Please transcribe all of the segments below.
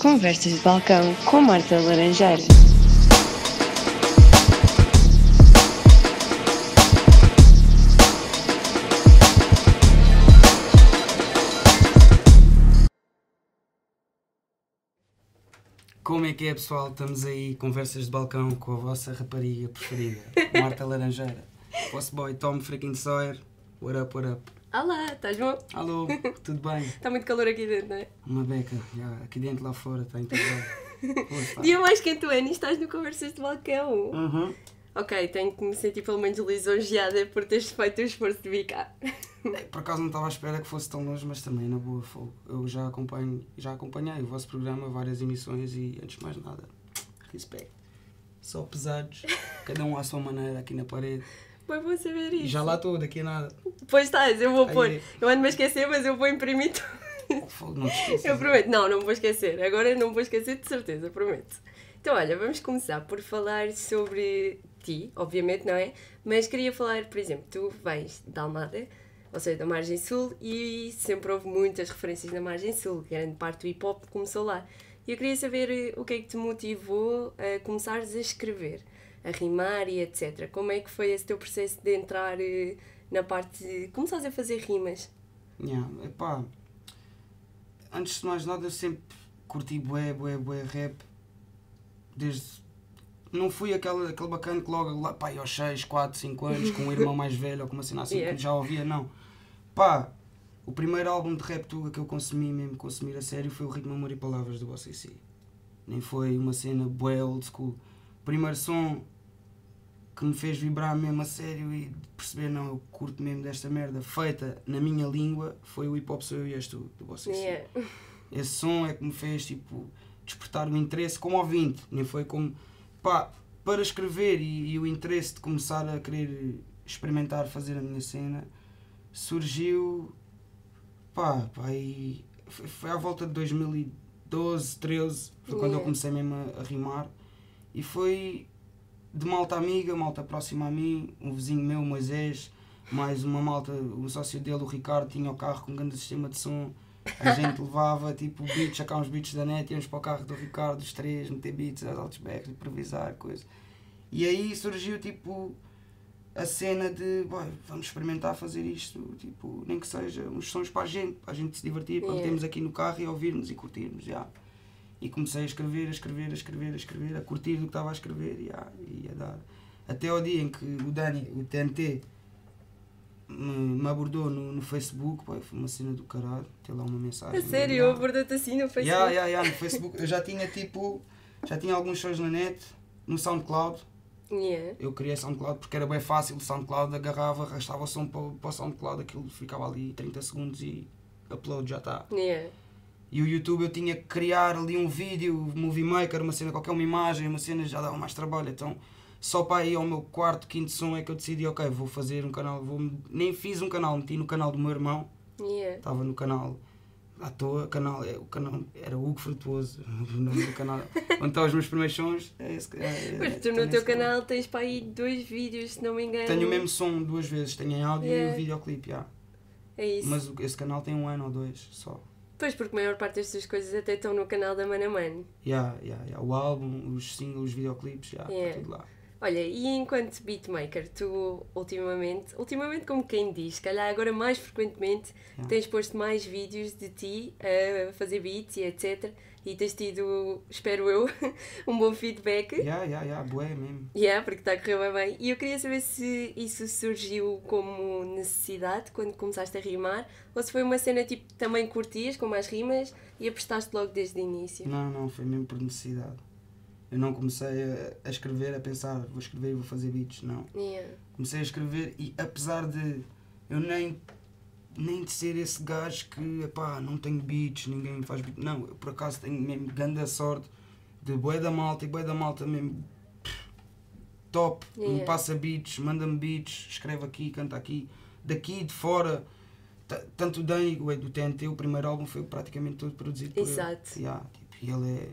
Conversas de balcão com Marta Laranjeira. Como é que é, pessoal? Estamos aí, conversas de balcão com a vossa rapariga preferida, Marta Laranjeira. Vosso boy Tom freaking Sawyer. What up, what up? Olá, estás bom? Alô, tudo bem? Está muito calor aqui dentro, não é? Uma beca, já, aqui dentro, lá fora, está pá. Dia mais quente é, e estás no Conversas de Balcão. Uhum. Ok, tenho que me sentir pelo menos lisonjeada por teres feito o esforço de vir cá. É, Por acaso não estava à espera que fosse tão longe, mas também na boa fogo. Eu já acompanho, já acompanhei o vosso programa, várias emissões e antes de mais nada, respeito. Só pesados, cada um à sua maneira aqui na parede. Mas vou saber isso. Já lá estou, daqui a nada. Pois estás, eu vou Aí. pôr. Eu ando-me a esquecer, mas eu vou imprimir tudo. Fogo, não esqueças. Eu prometo. Não, não vou esquecer. Agora não vou esquecer de certeza, prometo. Então, olha, vamos começar por falar sobre ti, obviamente, não é? Mas queria falar, por exemplo, tu vens da Almada, ou seja, da Margem Sul, e sempre houve muitas referências na Margem Sul. Grande parte do hip hop começou lá. E eu queria saber eh, o que é que te motivou a começares a escrever, a rimar e etc. Como é que foi esse teu processo de entrar eh, na parte de começares a fazer rimas? Yeah, epá, antes de mais nada eu sempre curti bué, bué, bué rap desde não fui aquele, aquele bacana que logo lá pá, aos 6, 4, 5 anos com um irmão mais velho ou com uma cena assim Yeah. que já ouvia, não pá, o primeiro álbum de rap tuga que eu consumi mesmo, consumir a sério foi o Ritmo, Amor e Palavras do OCC nem foi uma cena bué old school o primeiro som que me fez vibrar mesmo a sério e perceber, não, eu curto mesmo desta merda, feita na minha língua, foi o Hip Hop Sou Eu e És Tu, do vocês. Yeah. Esse som é que me fez, tipo, despertar o interesse como ouvinte, nem foi como, pá, para escrever e, e o interesse de começar a querer experimentar fazer a minha cena, surgiu, pá, pá, e foi, à volta de 2012, 13, foi quando eu Yeah. comecei mesmo a, a rimar, e foi de malta amiga, malta próxima a mim, um vizinho meu, Moisés, mais uma malta, o sócio dele, o Ricardo, tinha o carro com um grande sistema de som. A gente levava tipo beats, sacar uns beats da net, íamos para o carro do Ricardo, os três, meter beats, as altos backs, improvisar, coisa. E aí surgiu tipo a cena de "Boy, vamos experimentar fazer isto, tipo, nem que seja uns sons para a gente, para a gente se divertir, para Yeah. metermos aqui no carro e ouvirmos e curtirmos. já E comecei a escrever, a escrever, a escrever, a escrever, a curtir do que estava a escrever já, e a dar. Até ao dia em que o Dani, o TNT, me, me abordou no, no Facebook, pá, foi uma cena do caralho, tem lá uma mensagem. A sério, abordou-te assim no Facebook? Yeah, yeah, yeah, no Facebook. Eu já tinha tipo, já tinha alguns shows na net, no SoundCloud. Yeah. Eu criei SoundCloud porque era bem fácil, o SoundCloud agarrava, arrastava o som para, para o SoundCloud, aquilo ficava ali 30 segundos e upload já está. Yeah. E o YouTube eu tinha que criar ali um vídeo, Movie Maker, uma cena qualquer, uma imagem, uma cena já dava mais trabalho. Então só para ir ao meu quarto, quinto som é que eu decidi, ok, vou fazer um canal, vou nem fiz um canal, meti no canal do meu irmão, Yeah. estava no canal à toa, canal, é, o canal era Hugo Frutuoso, o nome do canal, onde estão os meus primeiros sons. É esse, é, é, Mas tu no teu esse canal tens para aí dois vídeos, se não me engano. Tenho o mesmo som duas vezes, tenho em áudio e Yeah. o videoclipe, já. É isso. mas esse canal tem um ano ou dois só. Pois, porque a maior parte destas coisas até estão no canal da Mana Man. Yeah, yeah, yeah. O álbum, os singles, os videoclipes, já, Yeah. está tudo lá. Olha, e enquanto beatmaker, tu ultimamente, ultimamente como quem diz, se calhar agora mais frequentemente, Yeah. tens posto mais vídeos de ti a fazer beats e etc. E tens tido, espero eu, um bom feedback. Yeah, yeah, yeah, bué mesmo. Yeah, porque está a correr bem bem. E eu queria saber se isso surgiu como necessidade quando começaste a rimar ou se foi uma cena tipo também curtias com mais rimas e apostaste logo desde o início. Não, não, foi mesmo por necessidade. Eu não comecei a, a escrever, a pensar, vou escrever e vou fazer beats, não. Yeah. Comecei a escrever e apesar de eu nem, nem de ser esse gajo que, epá, não tenho beats, ninguém me faz beats, não, eu por acaso tenho mesmo grande sorte de bué da malta e bué da malta mesmo top, me Yeah. passa beats, manda-me beats, escreve aqui, canta aqui, daqui, de fora, tanto o Dan o do TNT, o primeiro álbum foi praticamente todo produzido por Exato. ele. Yeah, tipo, e ele é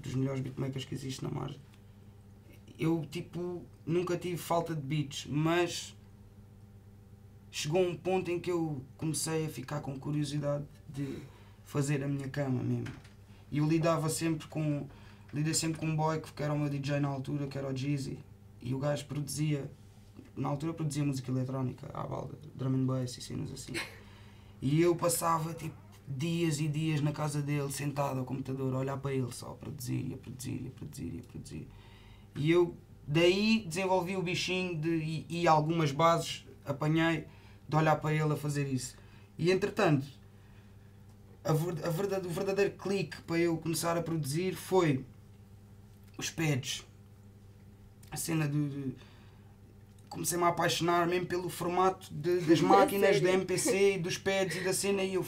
dos melhores beatmakers que existe na margem. Eu, tipo, nunca tive falta de beats, mas chegou um ponto em que eu comecei a ficar com curiosidade de fazer a minha cama mesmo. E eu lidava sempre com. Lidei sempre com um boy que era o meu DJ na altura, que era o Jeezy. E o gajo produzia. Na altura produzia música eletrónica, à balda, drum and bass e cenas assim. E eu passava tipo dias e dias na casa dele, sentado ao computador, a olhar para ele só, a produzir, e a produzir, e a produzir, e a produzir. E eu daí desenvolvi o bichinho de, e, e algumas bases apanhei de olhar para ele a fazer isso. E entretanto, a, a verdade, o verdadeiro clique para eu começar a produzir foi os pads. A cena de. de- Comecei-me a apaixonar mesmo pelo formato de- das máquinas, da? MPC, e dos pads e da cena, e eu,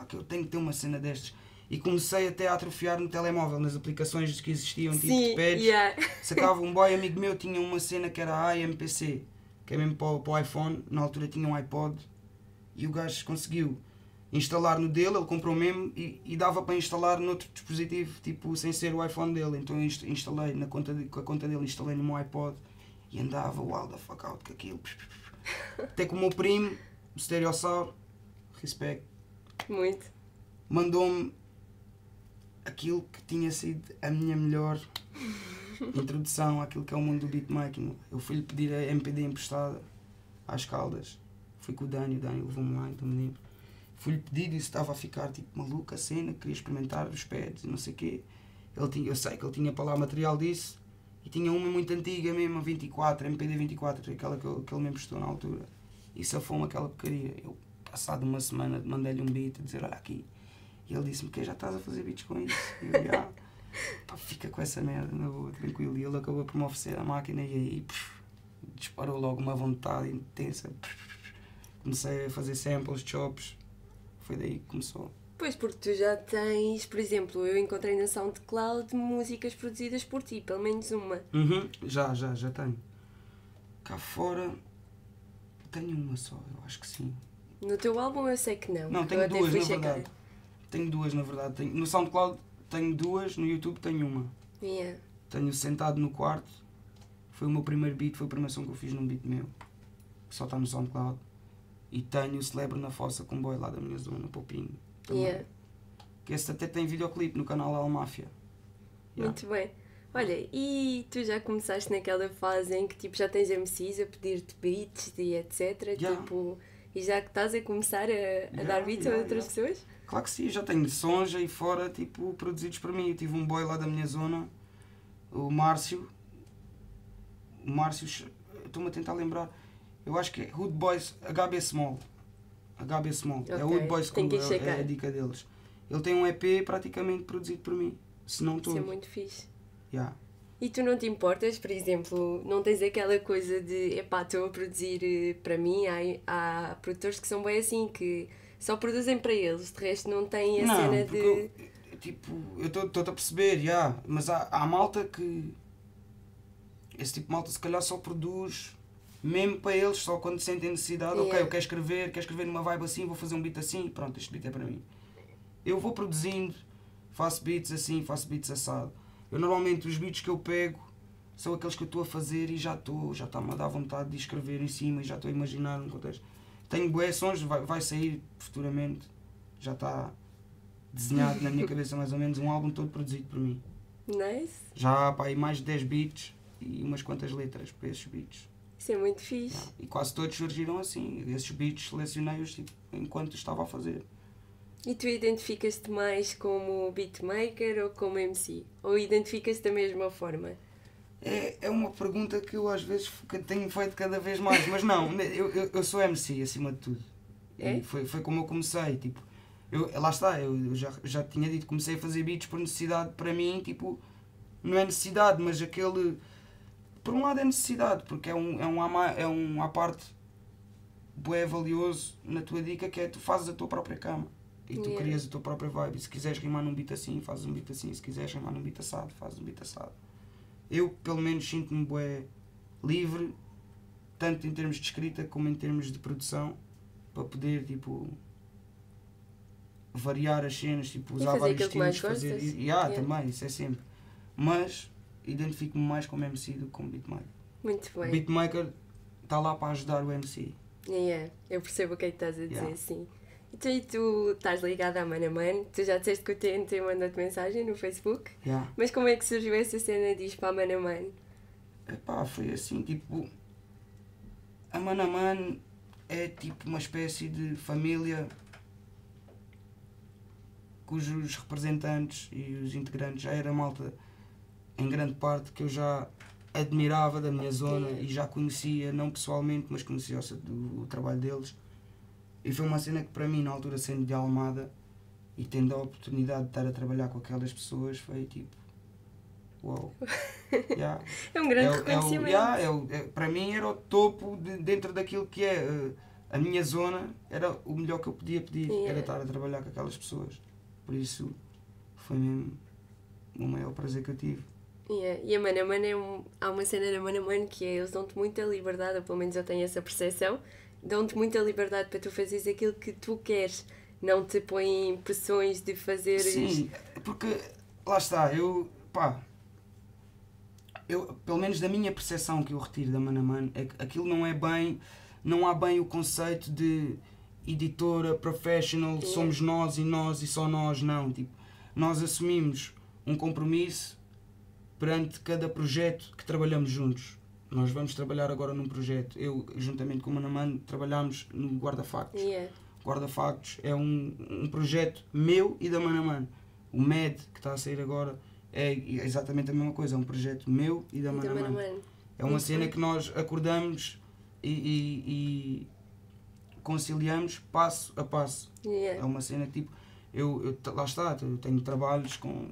fuck, eu tenho que ter uma cena destes. E comecei até a atrofiar no telemóvel, nas aplicações que existiam, tipo de Sim, pads. yeah. Sacava um boy amigo meu, tinha uma cena que era a IMPC, que é mesmo para, o- para o iPhone, na altura tinha um iPod, e o gajo conseguiu instalar no dele, ele comprou mesmo e, e dava para instalar noutro dispositivo, tipo, sem ser o iPhone dele. Então eu inst- instalei na conta de- com a conta dele, instalei no meu iPod e andava wild the fuck out com aquilo. Até que o meu primo, o Stereossauro, respect, Muito. mandou-me aquilo que tinha sido a minha melhor introdução àquilo que é o mundo do beatmaking. Eu fui-lhe pedir a MPD emprestada às Caldas. Fui com o Dani, o Dani levou-me lá, então me lembro. Fui-lhe pedir e estava a ficar tipo maluco a cena, queria experimentar os pads e não sei o quê. Ele tinha, eu sei que ele tinha para lá material disso e tinha uma muito antiga mesmo, a 24, MPD 24, aquela que, eu- que ele me emprestou na altura. E safou-me aquela porcaria. Eu, passado uma semana, mandei-lhe um beat a dizer: Olha aqui. E ele disse-me: Que já estás a fazer beats com isso? E eu, "Já." Pá, fica com essa merda, na boa, tranquilo. E ele acabou por me oferecer a máquina e aí pff, disparou logo uma vontade intensa. Comecei a fazer samples, chops. Foi daí que começou. Pois, porque tu já tens, por exemplo, eu encontrei na SoundCloud músicas produzidas por ti, pelo menos uma. Uhum, já, já, já tenho. Cá fora tenho uma só, eu acho que sim. No teu álbum eu sei que não. Não, tenho duas, na checar. verdade. Tenho duas, na verdade. Tenho, no SoundCloud tenho duas, no YouTube tenho uma. Yeah. Tenho Sentado no Quarto. Foi o meu primeiro beat, foi a primeira som que eu fiz num beat meu. Que só está no SoundCloud. E tenho Celebro na Fossa com um boy lá da minha zona, Popinho. Também. Yeah. Que esse até tem videoclipe no canal Almáfia. Yeah. Muito bem. Olha, e tu já começaste naquela fase em que tipo, já tens MCs a pedir-te beats e etc. Já. Tipo, e já que estás a começar a, a Yeah, dar beats a yeah, outras yeah. pessoas? Claro que sim, já tenho sons aí fora, tipo, produzidos por mim. Eu tive um boy lá da minha zona, o Márcio. O Márcio, estou-me a tentar lembrar. Eu acho que é Hood Boys HB Small. HB Small. É Ok, Hood Boys ir é, é a dica deles. Ele tem um EP praticamente produzido por mim. Se não Isso é todo. muito fixe. Yeah. E tu não te importas, por exemplo, não tens aquela coisa de epá, estou a produzir eh, para mim, há, há produtores que são bem assim, que só produzem para eles, de resto não têm a não, cena de. eu, eu, tipo, eu estou-te a perceber, já, mas há, há malta que esse tipo de malta se calhar só produz mesmo para eles, só quando sentem necessidade, ok, Yeah. eu quero escrever, quero escrever numa vibe assim, vou fazer um beat assim, pronto, este beat é para mim. Eu vou produzindo, faço beats assim, faço beats assado. Eu normalmente os beats que eu pego são aqueles que eu estou a fazer e já estou, já está-me a dar vontade de escrever em cima e já estou a imaginar um contexto. Tenho bué sons, vai, vai sair futuramente, já está desenhado na minha cabeça mais ou menos um álbum todo produzido por mim. Nice. Já há pá, aí mais de 10 beats e umas quantas letras para esses beats. Isso é muito fixe. Yeah. E quase todos surgiram assim. Esses beats selecionei-os tipo, enquanto estava a fazer. E tu identificas-te mais como beatmaker ou como MC? Ou identificas-te da mesma forma? É, é uma pergunta que eu às vezes tenho feito cada vez mais, mas não, eu, eu, eu sou MC acima de tudo. É? E foi, foi como eu comecei, tipo, eu, lá está, eu, já, já tinha dito, comecei a fazer beats por necessidade para mim, tipo, não é necessidade, mas aquele. Por um lado é necessidade, porque é um, é um, ama- é um à parte bué valioso na tua dica que é tu fazes a tua própria cama. E tu Yeah. crias a tua própria vibe. E se quiseres rimar num beat assim, fazes um beat assim. Se quiseres rimar num beat assado, fazes um beat assado. Eu, pelo menos, sinto-me bué livre, tanto em termos de escrita como em termos de produção, para poder, tipo, variar as cenas, tipo, usar vários estilos, fazer... gostas. E, ah, Yeah. também, isso é sempre. Mas, identifico-me mais como MC do que como beatmaker. Muito O bem. beatmaker está lá para ajudar o MC. Yeah, eu percebo o que é que estás a dizer, Yeah. sim. Então, e tu estás ligada à Mana Man? Tu já disseste que o TNT mandou-te mensagem no Facebook? Yeah. Mas como é que surgiu essa cena de ir para a Mana Man? Epá, foi assim, tipo. A Manaman é tipo uma espécie de família cujos representantes e os integrantes já era malta em grande parte que eu já admirava da minha zona e já conhecia, não pessoalmente, mas conhecia o trabalho deles. E foi uma cena que para mim, na altura, sendo de Almada e tendo a oportunidade de estar a trabalhar com aquelas pessoas, foi tipo. Uau! Yeah. É um grande É o- é o- reconhecimento. yeah, é o- é- para mim era o topo de- dentro daquilo que é eh, a minha zona, era o melhor que eu podia pedir, Yeah. era estar a trabalhar com aquelas pessoas. Por isso foi mesmo o maior prazer que eu tive. Yeah. E a Mana Man é um... há uma cena na Mana Man que é eles dão-te muita liberdade, ou pelo menos eu tenho essa percepção, dão-te muita liberdade para tu fazeres aquilo que tu queres, não te põem pressões de fazeres. Sim, porque lá está, eu pá, eu, pelo menos da minha percepção que eu retiro da Manaman, é que aquilo não é bem, não há bem o conceito de editora, professional, Yeah. somos nós e nós e só nós, não. Tipo, nós assumimos um compromisso perante cada projeto que trabalhamos juntos. Nós vamos trabalhar agora num projeto. Eu, juntamente com o Manaman, trabalhamos no Guarda-Factos. Yeah. Guarda-Factos é um, um projeto meu e da Manaman. O MED, que está a sair agora, é exatamente a mesma coisa. É um projeto meu e da da Mana Manaman. Man. É uma Muito cena bem. que nós acordamos e, e- e conciliamos passo a passo. É Yeah. uma cena tipo, eu, eu lá está, eu tenho trabalhos com.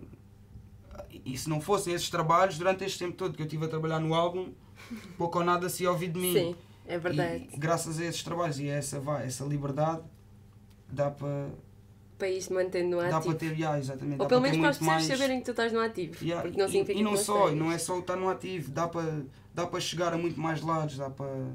E se não fossem esses trabalhos, durante este tempo todo que eu estive a trabalhar no álbum, pouco ou nada se ouvi de mim. Sim, é verdade. E graças a esses trabalhos e a essa, vá, essa liberdade, dá para O país se mantendo no dá ativo. para ter, yeah, exatamente, Ou dá pelo para menos para as pessoas mais. saberem que tu estás no ativo. Yeah, Porque não e- significa e, não só, estás. não é só estar no ativo, dá para, dá para chegar a muito mais lados, dá para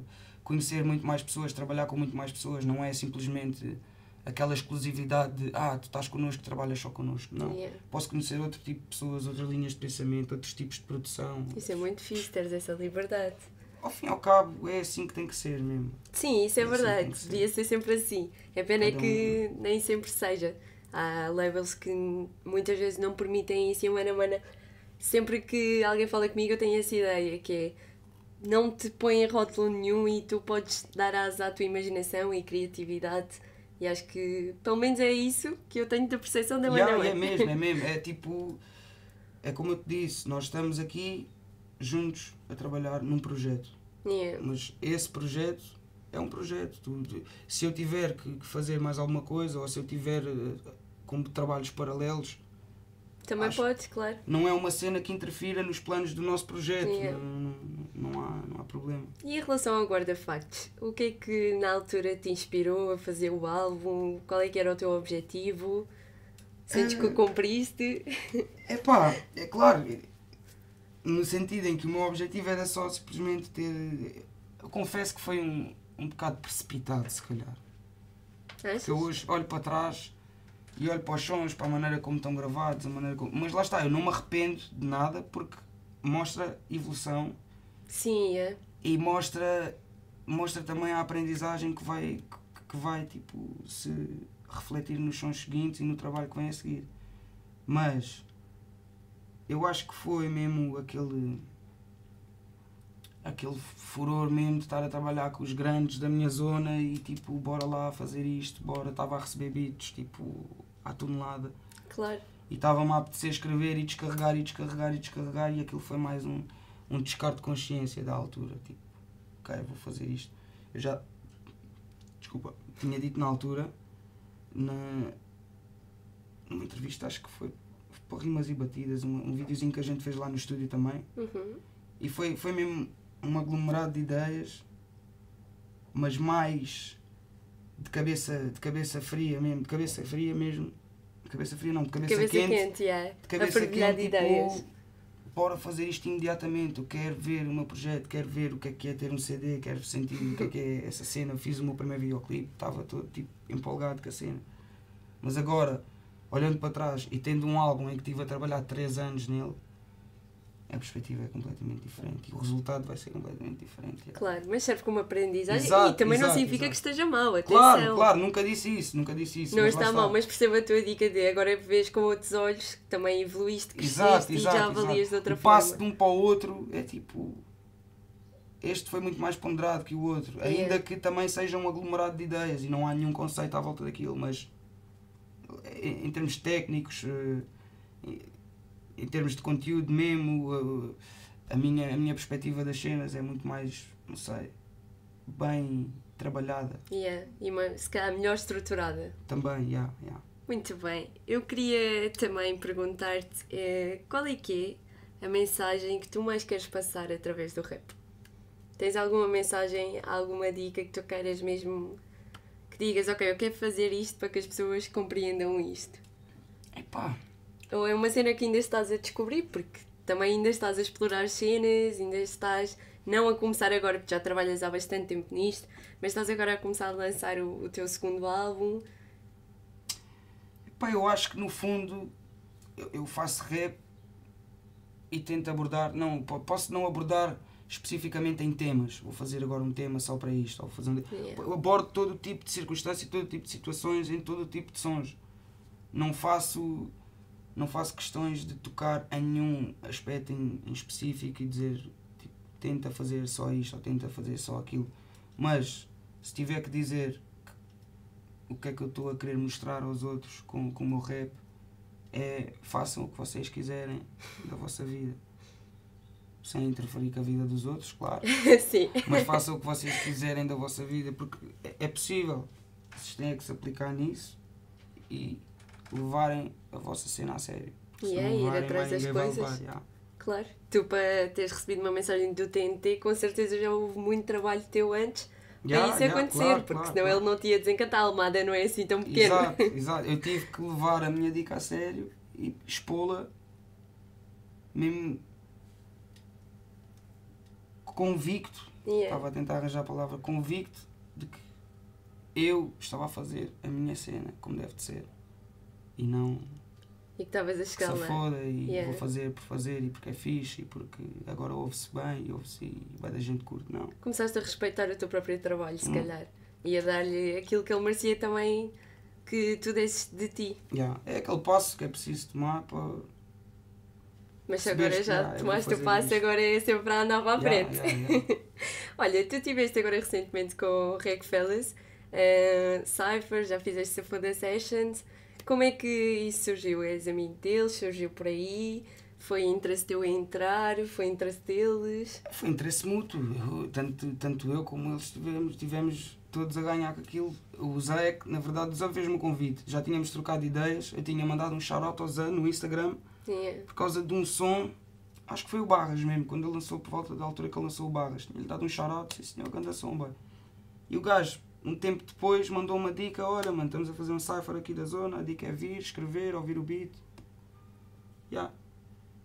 conhecer muito mais pessoas, trabalhar com muito mais pessoas, não é simplesmente aquela exclusividade de ah, tu estás connosco, trabalhas só connosco. Não. Yeah. Posso conhecer outro tipo de pessoas, outras linhas de pensamento, outros tipos de produção. Isso é muito fixe, teres essa liberdade. Ao fim e ao cabo, é assim que tem que ser mesmo. Sim, isso é É assim verdade. que ser. Devia ser sempre assim. É pena é Cada um- que nem sempre seja. Há labels que muitas vezes não permitem isso e a Mana Mana. Sempre que alguém fala comigo, eu tenho essa ideia que é não te põe em rótulo nenhum e tu podes dar asa à tua imaginação e criatividade. E acho que pelo menos é isso que eu tenho da percepção da Yeah, Mana. é mesmo, é mesmo. É tipo. É como eu te disse, nós estamos aqui juntos a trabalhar num projeto. Yeah. Mas esse projeto é um projeto. Se eu tiver que que fazer mais alguma coisa ou se eu tiver eh, como trabalhos paralelos, Também Acho- podes, claro. não é uma cena que interfira nos planos do nosso projeto. Yeah. Não, não, não há, não há problema. E em relação ao guarda-factos, o que é que na altura te inspirou a fazer o álbum? Qual é que era o teu objetivo? Sentes que o cumpriste? É pá, é claro, no sentido em que o meu objetivo era só simplesmente ter. Eu confesso que foi um, um bocado precipitado, se calhar. Achas? Que eu hoje olho para trás e olho para os sons, para a maneira como estão gravados, a maneira como... mas lá está, eu não me arrependo de nada porque mostra evolução Sim, é. e mostra, mostra também a aprendizagem que vai, que vai tipo, se refletir nos sons seguintes e no trabalho que vem a seguir. Mas eu acho que foi mesmo aquele aquele furor mesmo de estar a trabalhar com os grandes da minha zona e tipo, bora lá fazer isto, bora, estava a receber beats tipo à tonelada Claro. e estava-me a apetecer escrever e descarregar e descarregar e descarregar e aquilo foi mais um, um descarte de consciência da altura, tipo, ok, vou fazer isto. Eu já, desculpa, tinha dito na altura, na, numa entrevista, acho que foi para Rimas e Batidas, um, um videozinho que a gente fez lá no estúdio também, Uhum. e foi, foi mesmo um aglomerado de ideias, mas mais de cabeça, de cabeça fria mesmo, de cabeça fria mesmo, de cabeça fria não, de cabeça, Cabeça quente, quente, yeah. de a cabeça quente, de ideias. tipo, bora fazer isto imediatamente, eu quero ver o meu projeto, quero ver o que é que é ter um CD, quero sentir o que é que é essa cena, fiz o meu primeiro videoclipe, estava todo tipo empolgado com a cena. Mas agora, olhando para trás e tendo um álbum em que estive a trabalhar 3 anos nele, a perspectiva é completamente diferente e o resultado vai ser completamente diferente. Claro, mas serve como aprendizagem Exato, e também não exato, significa exato. que esteja mal, atenção. Claro, claro, nunca disse isso, nunca disse isso. Não está mal, mas perceba a tua dica de agora vês com outros olhos que também evoluíste, cresceste e já avalias de outra o passo forma. de um para o outro é tipo. Este foi muito mais ponderado que o outro. Yeah. Ainda que também seja um aglomerado de ideias e não há nenhum conceito à volta daquilo, mas em, em termos técnicos, eh, em, termos de conteúdo mesmo, eh, a minha, a minha perspectiva das cenas é muito mais, não sei, bem trabalhada. Yeah, e uma, se calhar melhor estruturada. Também, yeah, yeah. Muito bem. Eu queria também perguntar-te eh, qual é que é a mensagem que tu mais queres passar através do rap? Tens alguma mensagem, alguma dica que tu queiras mesmo que digas, ok, eu quero fazer isto para que as pessoas compreendam isto? Epá, Ou é uma cena que ainda estás a descobrir, porque também ainda estás a explorar cenas, ainda estás não a começar agora, porque já trabalhas há bastante tempo nisto, mas estás agora a começar a lançar o, o teu segundo álbum. Pá, eu acho que no fundo eu, eu faço rap e tento abordar, não, po- posso não abordar especificamente em temas, vou fazer agora um tema só para isto, ou fazendo, Yeah. eu abordo todo tipo de circunstâncias, todo tipo de situações, em todo tipo de sons. Não faço, não faço questões de tocar em nenhum aspecto em, em específico e dizer tipo, tenta fazer só isto ou tenta fazer só aquilo. Mas se tiver que dizer o que é que eu estou a querer mostrar aos outros com, com o meu rap é façam o que vocês quiserem da vossa vida. Sem interferir com a vida dos outros, claro. Sim. Mas façam o que vocês quiserem da vossa vida, porque é, é possível. Vocês têm que se aplicar nisso e levarem a vossa cena a sério. Yeah, não ir atrás das coisas. levar, yeah. Claro. Tu, para teres recebido uma mensagem do TNT, com certeza já houve muito trabalho teu antes para Yeah, isso yeah, acontecer, claro, porque claro, senão claro. ele não te ia desencantar. A Almada não é assim tão pequeno. Exato, exato. Eu tive que levar a minha dica a sério e expô-la mesmo convicto. Yeah. Estava a tentar arranjar a palavra convicto de que eu estava a fazer a minha cena como deve de ser. E não E que estavas a que chegar se lá. foda e Yeah. vou fazer por fazer e porque é fixe e porque agora ouve-se bem e ouve-se e vai da gente curto. Não. Começaste a respeitar o teu próprio trabalho, se Hum. calhar. E a dar-lhe aquilo que ele merecia também que tu desses de ti. Yeah. É aquele passo que é preciso tomar para. Mas se agora já eu vou tomaste o passo, isto. agora é sempre para andar para a frente. Olha, tu estiveste agora recentemente com o Reg Fellas, uh, Cypher, já fizeste a Foda Sessions. Como é que isso surgiu? És amigo deles? Surgiu por aí? Foi interesse teu em entrar? Foi interesse deles? Foi interesse mútuo. Eu- tanto, tanto eu como eles tivemos, tivemos todos a ganhar com aquilo. O Zé, que, na verdade, o Zé fez-me um convite. Já tínhamos trocado ideias. Eu tinha mandado um shout-out ao Zé no Instagram Yeah. por causa de um som. Acho que foi o Barras mesmo, quando ele lançou, por volta da altura que ele lançou o Barras. Tinha-lhe dado um shout-out, sim senhor, grande som, boy. E o gajo, um tempo depois, mandou uma dica: olha, mano, estamos a fazer um cipher aqui da zona. A dica é vir, escrever, ouvir o beat. Yeah.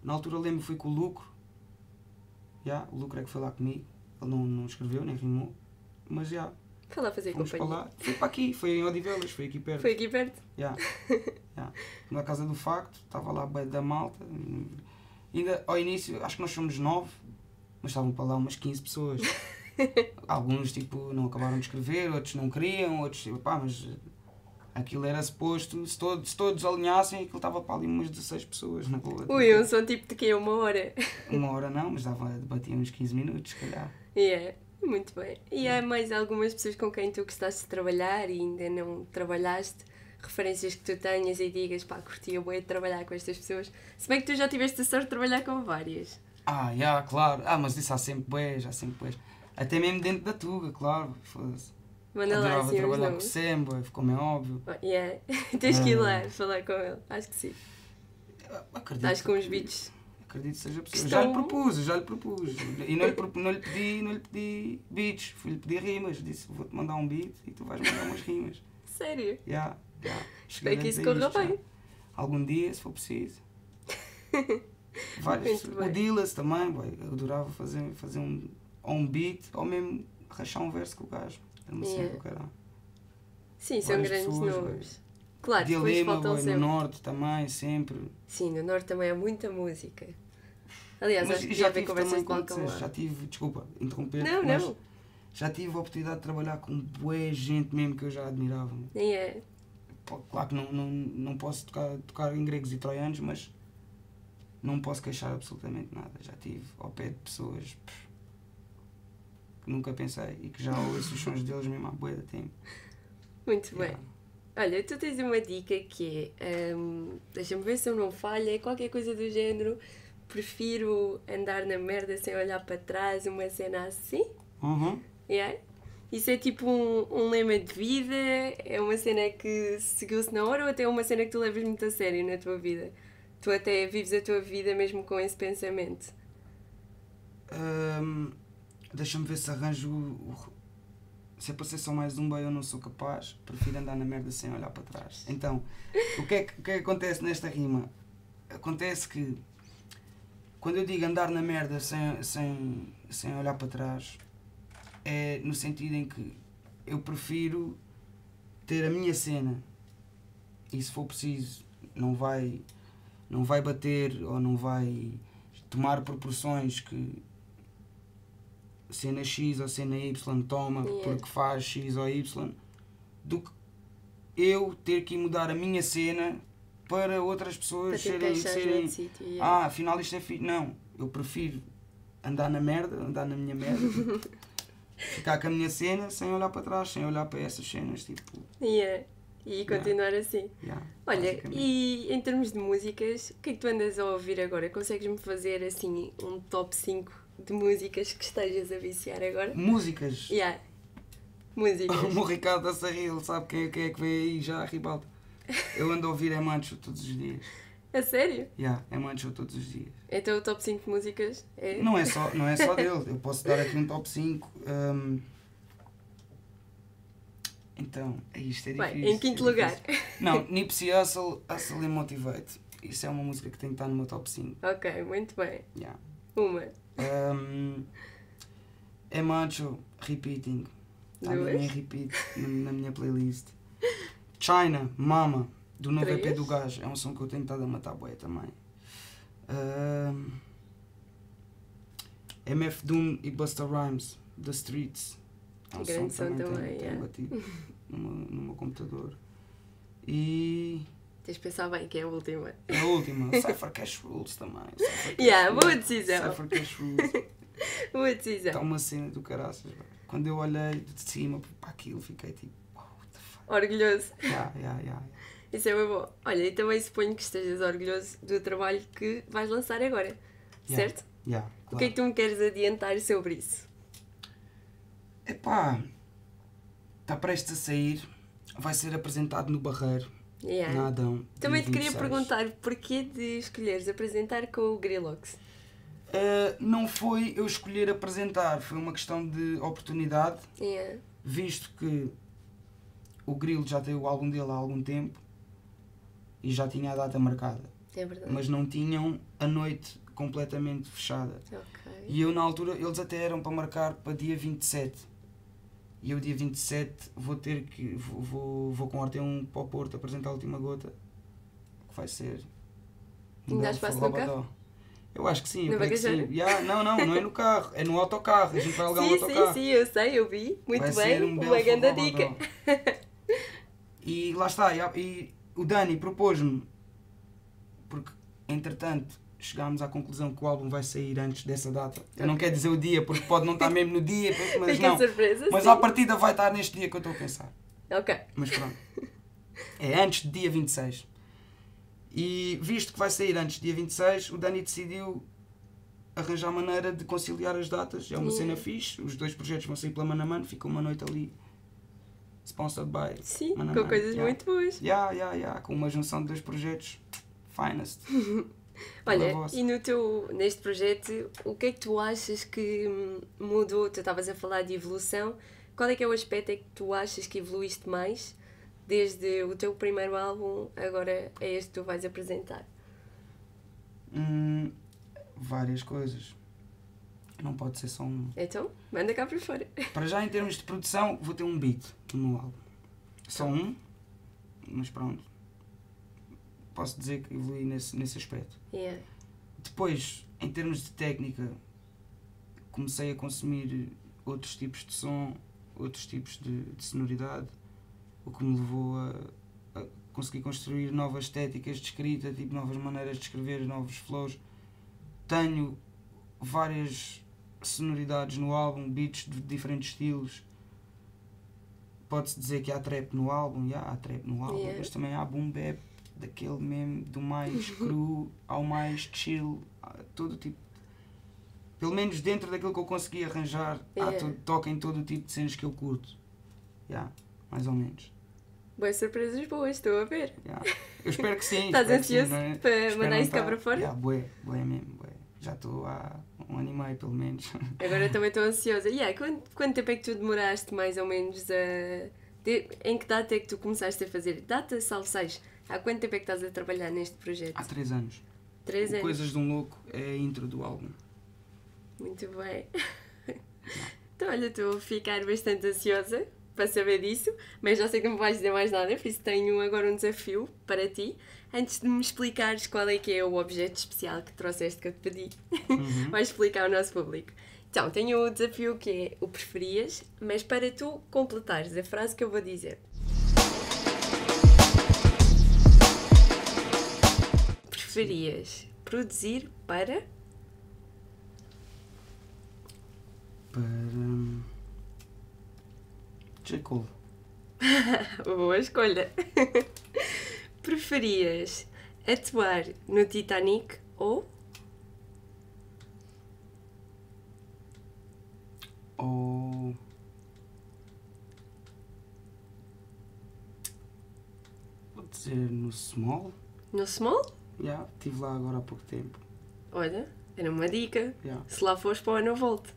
Na altura lembro fui com o Lucro. Yeah, o Lucro é que foi lá comigo. Ele não, não escreveu, nem rimou. Mas já, Foi lá fazer fomos para companhia. lá. Foi para aqui, foi em Odivelas, foi aqui perto. Foi aqui perto? Yeah. Yeah. Na casa do facto, estava lá da malta. Ainda ao início, acho que nós somos nove, mas estavam para lá umas 15 pessoas. Alguns tipo não acabaram de escrever, outros não queriam, outros tipo, pá, mas aquilo era suposto, se todos, se todos alinhassem, aquilo estava para ali umas 16 pessoas na boa. Ui, um som tipo de quê? Uma hora? Uma hora não, mas dava, debatia uns 15 minutos, se calhar. Yeah. Muito bem. E há mais algumas pessoas com quem tu gostaste de trabalhar e ainda não trabalhaste? Referências que tu tenhas e digas, pá, curtia bué de trabalhar com estas pessoas. Se bem que tu já tiveste a sorte de trabalhar com várias. Ah, já, claro. Ah, mas isso há sempre bués, há sempre bués. Até mesmo dentro da Tuga, claro. Foda-se. Manda lá Adorava os trabalhar com o bué, como é óbvio. Oh, yeah. Tens que ir lá Ah. falar com ele. Acho que sim. Acredito, Estás com uns beats. Acredito que seja possível. Que Já lhe estão- propus, já lhe propus. E não lhe, não lhe pedi, não lhe pedi beats, fui-lhe pedir rimas. Disse, vou-te mandar um beat e tu vais mandar umas rimas. Sério. Já, já. Espero que isso corra bem. Algum dia, se for preciso. Vários. Muito O. Dillas também, boy, eu adorava fazer, fazer um, ou um beat, ou mesmo rachar um verso com o gajo. Era uma cena do caralho. Sim, são Várias grandes pessoas, nomes. Claro, depois Dilema, faltam boy, no sempre. norte também, sempre. Sim, no Norte também há muita música. Aliás, Mas acho que já tive conversas também com lá. já tive, desculpa, interromper, Não, mas não. já tive a oportunidade de trabalhar com boa gente mesmo que eu já admirava. Nem é. Claro que não, não, não posso tocar, tocar em gregos e troianos, mas não posso queixar absolutamente nada. Já tive ao pé de pessoas pff, que nunca pensei e que já ouço os sons deles mesmo há boa de tempo. Muito bem. Yeah. Olha, tu tens uma dica que é. hum, Deixa-me ver se eu não falho, é qualquer coisa do género. Prefiro andar na merda sem olhar para trás, uma cena assim. Uhum. Yeah? Isso é tipo um, um lema de vida? É uma cena que seguiu-se na hora ou até é uma cena que tu levas muito a sério na tua vida? Tu até vives a tua vida mesmo com esse pensamento. Hum, Deixa-me ver se arranjo. Se é para ser só mais um bem, eu não sou capaz. Prefiro andar na merda sem olhar para trás. Então, o que é que, o que, é que acontece nesta rima? Acontece que quando eu digo andar na merda sem, sem, sem olhar para trás, é no sentido em que eu prefiro ter a minha cena e se for preciso não vai não vai bater ou não vai tomar proporções que cena X ou cena Y toma Yeah. porque faz X ou Y do que eu ter que mudar a minha cena para outras pessoas serem, serem sítio. yeah. ah, afinal isto é fixe. Não, eu prefiro andar na merda, andar na minha merda, ficar com a minha cena sem olhar para trás, sem olhar para essas cenas, tipo, Yeah. E continuar assim. yeah, Olha, e em termos de músicas, o que é que tu andas a ouvir agora? Consegues-me fazer assim um top 5 de músicas que estejas a viciar agora? Músicas. Yeah. Músicas. O Ricardo está a rir, ele sabe quem, é- quem é que vem aí já a ribalta. Eu ando a ouvir é Mancho todos os dias. A sério? Yeah, é Mancho todos os dias. Então o top 5 de músicas é. Não é só, não é só dele, eu posso dar aqui um top 5. hum. Então, é isto, é Bem, difícil. em quinto é lugar. Não, Nipsey Hussle, Hustle e Motivate. Isso é uma música que tem que estar no meu top 5. Ok, muito bem. Yeah. Uma. Um, é Macho, Repeating. Mesmo em repeat na, minha playlist. China, Mama, do novo EP do gajo. É um som que eu tenho estado a matar boé também. Um, MF Doom e Busta Rhymes, The Streets. É um Grande som que também também, tenho, tenho yeah. batido no meu, no meu computador. E Tens de pensar bem que é a última. a última, Cypher Cash Rules também. Cypher Cash Yeah, boa decisão. Cypher Cash Rules. Boa Está decisão. uma cena do caraças. Quando eu olhei de cima para aquilo, fiquei tipo, wow, what the fuck. Orgulhoso. Yeah, yeah, yeah. Isso é bem bom. Olha, e também suponho que estejas orgulhoso do trabalho que vais lançar agora. Yeah. Certo? yeah O que é que tu me queres adiantar sobre isso? Epá, está prestes a sair, vai ser apresentado no Barreiro, Yeah. Também te queria 26. perguntar porquê de escolheres apresentar com o Grillox. Uh, não foi eu escolher apresentar, foi uma questão de oportunidade, Yeah. visto que o Grilo já tem o álbum dele há algum tempo e já tinha a data marcada, É verdade. mas não tinham a noite completamente fechada. Ok. E eu na altura, eles até eram para marcar para dia 27. E eu dia 27 vou ter que. vou, vou, vou com Orteão para o Porto apresentar a última gota. Que vai ser. um Ainda há espaço no forrobodó. Eu acho que sim, eu creio que sim. Yeah, não, não, não é no carro, é no autocarro. A gente vai alugar um Sim, sim, autocarro. sim, eu sei, eu vi. Muito vai bem. um uma grande dica. E lá está, e, e o Dani propôs-me, porque entretanto chegámos à conclusão que o álbum vai sair antes dessa data. Eu não quero dizer o dia, porque pode não estar mesmo no dia, mas Fica não. surpresa. Mas sim. à partida vai estar neste dia que eu estou a pensar. Ok. Mas pronto. É antes de dia 26. E visto que vai sair antes de dia 26, o Dani decidiu arranjar maneira de conciliar as datas. É uma Yeah. cena fixe. Os dois projetos vão sair pela mano. Fica uma noite ali. Sponsored by. Sim, Mano a com coisas yeah. muito boas. Yeah, yeah, yeah. Com uma junção de dois projetos. Finest. Olha, e no teu, neste projeto, o que é que tu achas que mudou? Tu estavas a falar de evolução. Qual é que é o aspecto é que tu achas que evoluíste mais desde o teu primeiro álbum agora é este que tu vais apresentar? Hum, várias coisas. Não pode ser só um. Então, manda cá para fora. Para já, em termos de produção, vou ter um beat no meu álbum. Só um, mas pronto. Posso dizer que evolui nesse, nesse aspecto. Yeah. Depois, em termos de técnica, comecei a consumir outros tipos de som, outros tipos de, de sonoridade, o que me levou a, a conseguir construir novas estéticas de escrita, tipo novas maneiras de escrever, novos flows. Tenho várias sonoridades no álbum, beats de diferentes estilos. Pode-se dizer que há trap no álbum, já há trap no álbum, Yeah. mas também há boom bap, daquele mesmo, do mais cru ao mais chill, todo tipo. Pelo menos dentro daquilo que eu consegui arranjar, há Yeah. to- toca em todo o tipo de cenas que eu curto. Já, mais ou menos. Boas surpresas boas, estou a ver. já. Eu espero que sim. Estás sim, ansioso é? para mandar isso cá para fora? Já, bué, bué mesmo, bué. Já estou há um ano e meio, pelo menos. Agora também estou ansiosa. Yeah, quanto, quanto tempo é que tu demoraste mais ou menos a. de- em que data é que tu começaste a fazer? Data, salve seis. Há quanto tempo é que estás a trabalhar neste projeto? Há três anos. Três anos. Coisas de um Louco é a intro do álbum. Muito bem. Então, olha, estou a ficar bastante ansiosa para saber disso, mas já sei que não me vais dizer mais nada, por isso tenho agora um desafio para ti. Antes de me explicares qual é que é o objeto especial que trouxeste que eu te pedi, Uhum. vais explicar ao nosso público. Então, tenho o desafio que é o preferias, mas para tu completares a frase que eu vou dizer. Preferias produzir para. Para. hum, J. Cole. Boa escolha. Preferias atuar no Titanic ou Ou. Vou dizer no Small. no Small? Já, estive lá agora há pouco tempo. Olha, era uma dica. Se lá fores para o ano, eu volto.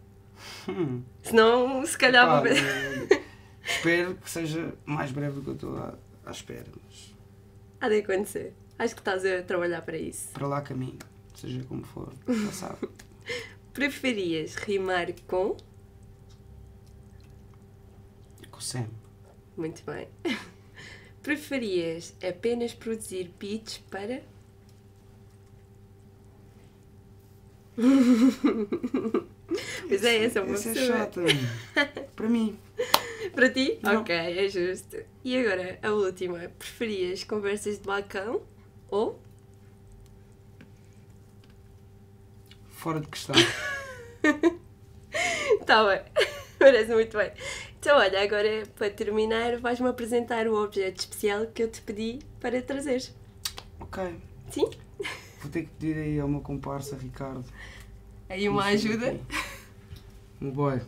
Hum. Senão, se calhar vou ver. espero que seja mais breve do que eu estou à, à espera, mas Há de acontecer. Acho que estás a trabalhar para isso. para lá caminho, seja como for, já sabe. Preferias rimar com. Com Sam. Muito bem. Preferias apenas produzir beats para. Pois é, essa é uma Essa é pessoa. chata. para mim. Para ti? Não. Ok, é justo. E agora, a última. Preferias conversas de balcão ou Fora de questão. Tá bem. Parece muito bem. Então, olha, agora para terminar, vais-me apresentar o objeto especial que eu te pedi para trazeres. ok. Sim? Vou ter que pedir aí ao meu comparsa Ricardo. Aí uma ajuda. O meu boy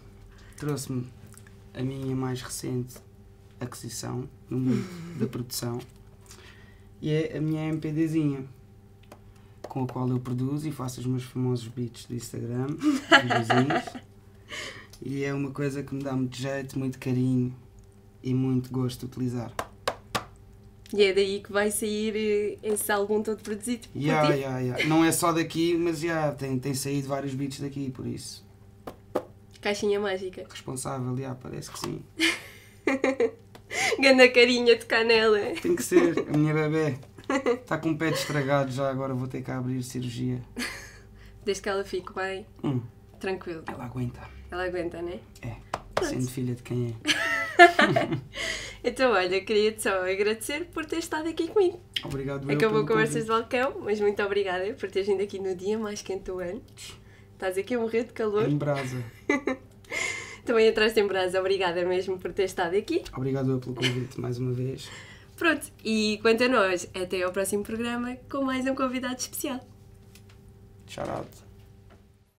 trouxe-me a minha mais recente aquisição no mundo da produção e é a minha MPDzinha com a qual eu produzo e faço os meus famosos beats do Instagram, videozinhos. e é uma coisa que me dá muito jeito, muito carinho e muito gosto de utilizar. E é daí que vai sair eh, esse álbum todo produzido por Yeah, ti. yeah, yeah. Não é só daqui, mas já tem, tem saído vários beats daqui, por isso. Caixinha mágica. Responsável, já, parece que sim. Ganda carinha de canela. Tem que ser, a minha bebê. Está com o pé estragado já, agora vou ter que abrir cirurgia. Desde que ela fique bem, Hum, tranquilo. ela aguenta. Ela aguenta, né? É, sendo filha de quem é. Então, olha, queria-te só agradecer por ter estado aqui comigo. Obrigado, eu Acabou Conversas de. Balcão, mas muito obrigada por teres vindo aqui no dia mais quente do ano. Estás aqui a morrer de calor. Em brasa. Também atrás em brasa, obrigada mesmo por ter estado aqui. Obrigado eu pelo convite mais uma vez. Pronto, e quanto a nós, até ao próximo programa com mais um convidado especial. Shout out.